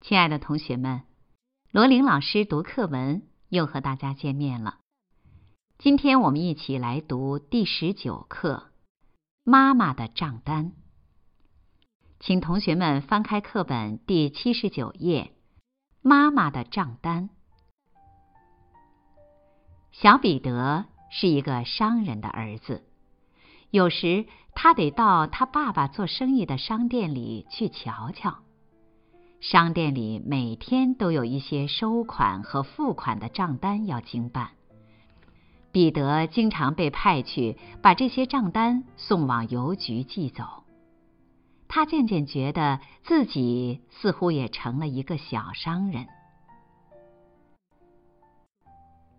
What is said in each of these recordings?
亲爱的同学们，罗琳老师读课文又和大家见面了。今天我们一起来读第十九课《妈妈的账单》。请同学们翻开课本第七十九页，《妈妈的账单》。小彼得是一个商人的儿子，有时他得到他爸爸做生意的商店里去瞧瞧。商店里每天都有一些收款和付款的账单要经办，彼得经常被派去把这些账单送往邮局寄走。他渐渐觉得自己似乎也成了一个小商人。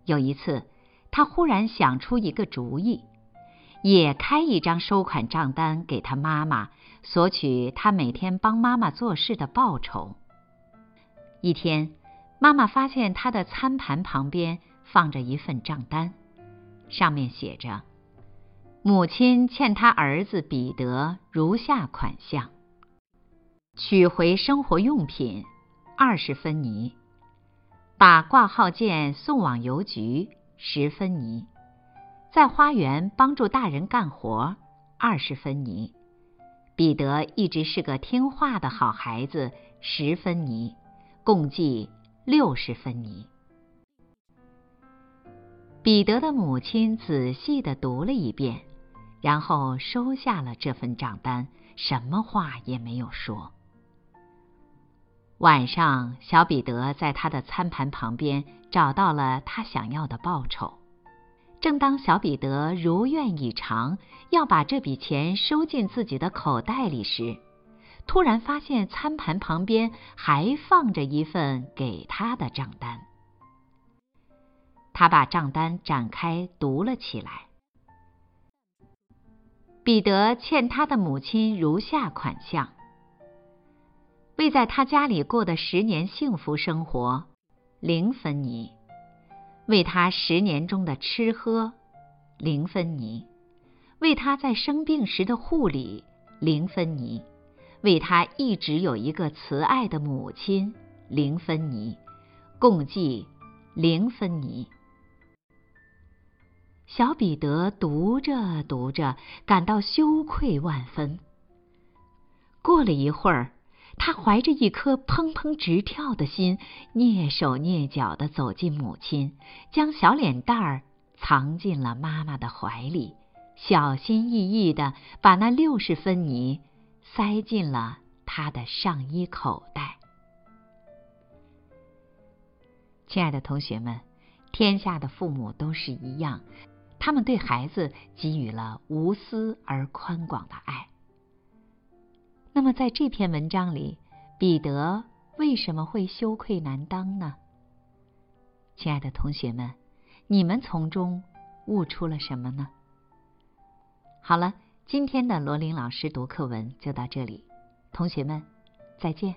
有一次，他忽然想出一个主意，也开一张收款账单给他妈妈。索取他每天帮妈妈做事的报酬。一天，妈妈发现他的餐盘旁边放着一份账单，上面写着：“母亲欠他儿子彼得如下款项：取回生活用品二十分尼，把挂号件送往邮局十分尼，在花园帮助大人干活二十分尼。”彼得一直是个听话的好孩子，十分尼，共计六十分尼。彼得的母亲仔细的读了一遍，然后收下了这份账单，什么话也没有说。晚上，小彼得在他的餐盘旁边找到了他想要的报酬。正当小彼得如愿以偿要把这笔钱收进自己的口袋里时，突然发现餐盘旁边还放着一份给他的账单。他把账单展开读了起来：“彼得欠他的母亲如下款项：为在他家里过的十年幸福生活，零分尼。”为他十年中的吃喝，零分尼；为他在生病时的护理，零分尼；为他一直有一个慈爱的母亲，零分尼，共计零分尼。小彼得读着读着，感到羞愧万分。过了一会儿。他怀着一颗砰砰直跳的心，蹑手蹑脚地走进母亲，将小脸蛋儿藏进了妈妈的怀里，小心翼翼地把那六十分泥塞进了他的上衣口袋。亲爱的同学们，天下的父母都是一样，他们对孩子给予了无私而宽广的爱。那么，在这篇文章里，彼得为什么会羞愧难当呢？亲爱的同学们，你们从中悟出了什么呢？好了，今天的罗琳老师读课文就到这里，同学们再见。